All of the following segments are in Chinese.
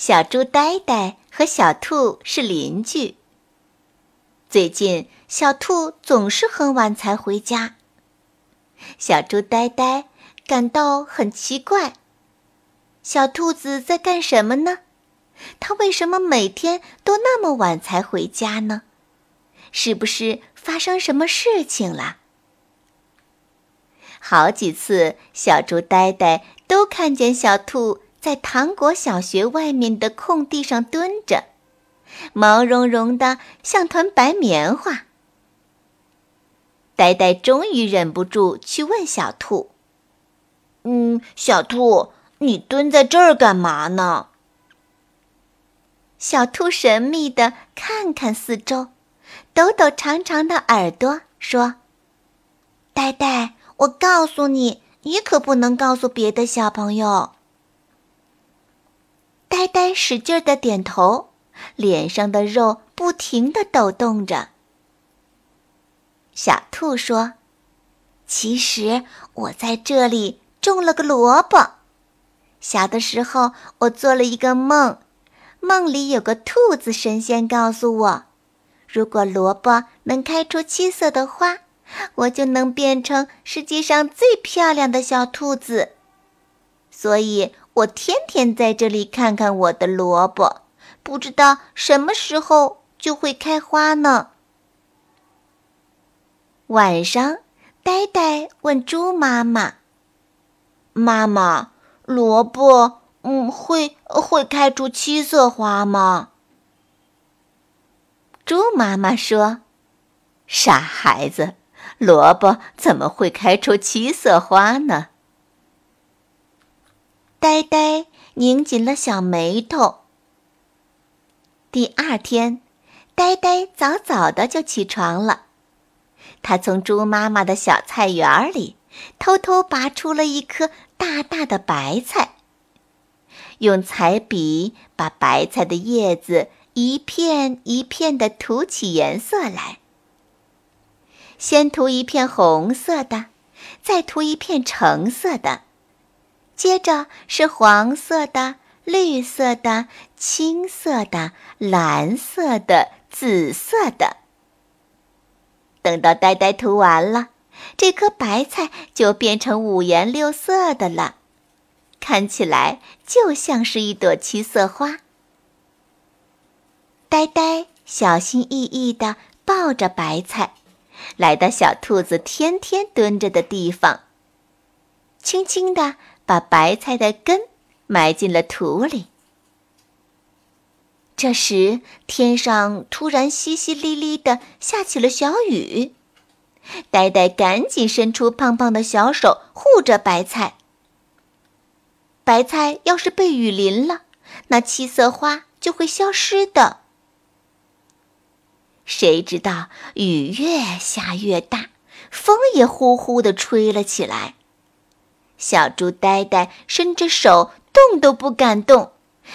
小猪呆呆和小兔是邻居。最近，小兔总是很晚才回家。小猪呆呆感到很奇怪：小兔子在干什么呢？它为什么每天都那么晚才回家呢？是不是发生什么事情了？好几次，小猪呆呆都看见小兔。在糖果小学外面的空地上蹲着，毛茸茸的像团白棉花。呆呆终于忍不住去问小兔：“嗯，小兔，你蹲在这儿干嘛呢？”小兔神秘的看看四周，抖抖长长的耳朵，说：“呆呆，我告诉你，你可不能告诉别的小朋友。”呆呆使劲的点头，脸上的肉不停的抖动着。小兔说：“其实我在这里种了个萝卜。小的时候，我做了一个梦，梦里有个兔子神仙告诉我，如果萝卜能开出七色的花，我就能变成世界上最漂亮的小兔子。所以。”我天天在这里看看我的萝卜，不知道什么时候就会开花呢。晚上，呆呆问猪妈妈：“妈妈，萝卜嗯会会开出七色花吗？”猪妈妈说：“傻孩子，萝卜怎么会开出七色花呢？”呆呆拧紧了小眉头。第二天，呆呆早早的就起床了。他从猪妈妈的小菜园里偷偷拔出了一颗大大的白菜，用彩笔把白菜的叶子一片一片的涂起颜色来。先涂一片红色的，再涂一片橙色的。接着是黄色的、绿色的、青色的、蓝色的、紫色的。等到呆呆涂完了，这颗白菜就变成五颜六色的了，看起来就像是一朵七色花。呆呆小心翼翼地抱着白菜，来到小兔子天天蹲着的地方，轻轻地。把白菜的根埋进了土里。这时，天上突然淅淅沥沥的下起了小雨，呆呆赶紧伸出胖胖的小手护着白菜。白菜要是被雨淋了，那七色花就会消失的。谁知道雨越下越大，风也呼呼的吹了起来。小猪呆呆伸着手，动都不敢动，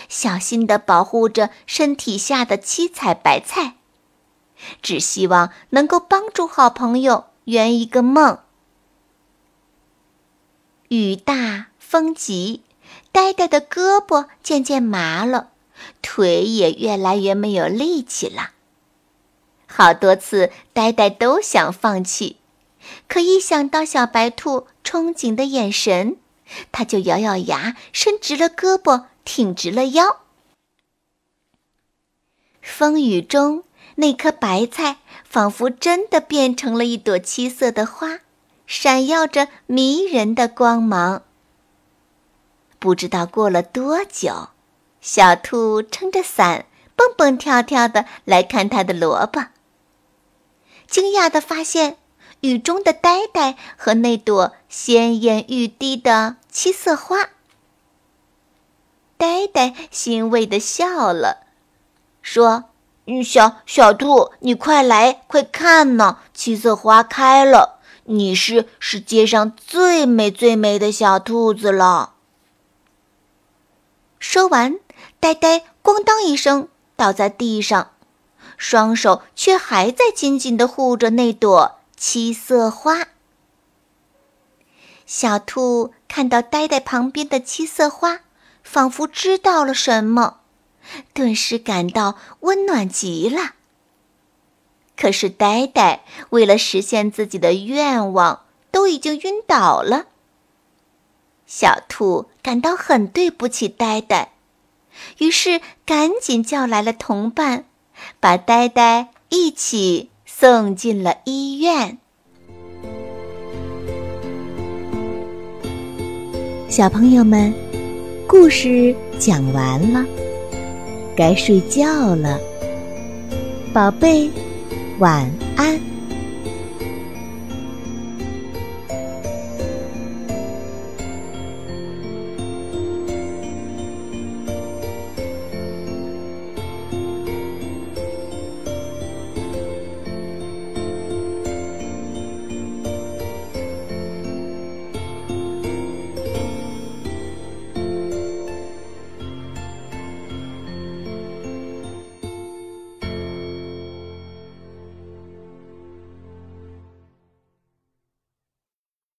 小心地保护着身体下的七彩白菜，只希望能够帮助好朋友圆一个梦。雨大风急，呆呆的胳膊渐渐麻了，腿也越来越没有力气了。好多次，呆呆都想放弃。可一想到小白兔憧憬的眼神，他就咬咬牙，伸直了胳膊，挺直了腰。风雨中，那颗白菜仿佛真的变成了一朵七色的花，闪耀着迷人的光芒。不知道过了多久，小兔撑着伞，蹦蹦跳跳的来看它的萝卜，惊讶的发现。雨中的呆呆和那朵鲜艳欲滴的七色花，呆呆欣慰地笑了，说：“，小小兔，你快来，快看呢，七色花开了，你是世界上最美最美的小兔子了。”说完，呆呆咣当一声倒在地上，双手却还在紧紧地护着那朵七色花。小兔看到呆呆旁边的七色花，仿佛知道了什么，顿时感到温暖极了。可是呆呆为了实现自己的愿望，都已经晕倒了。小兔感到很对不起呆呆，于是赶紧叫来了同伴，把呆呆一起送进了医院。小朋友们，故事讲完了，该睡觉了，宝贝，晚安。